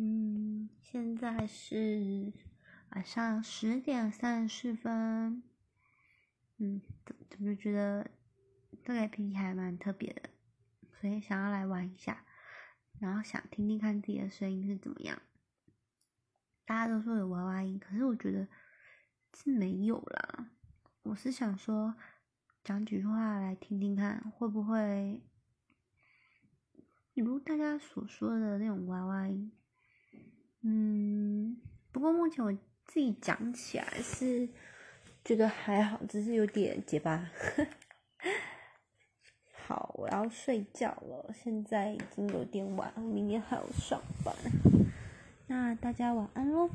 嗯，现在是晚上十点三十分。嗯，怎怎么觉得这个 APP 还蛮特别的，所以想要来玩一下，然后想听听看自己的声音是怎么样。大家都说有娃娃音，可是我觉得是没有啦。我是想说讲几句话来听听看，会不会如大家所说的那种娃娃音？嗯，不过目前我自己讲起来是觉得还好，只是有点结巴。好，我要睡觉了，现在已经有点晚，明天还要上班。那大家晚安喽。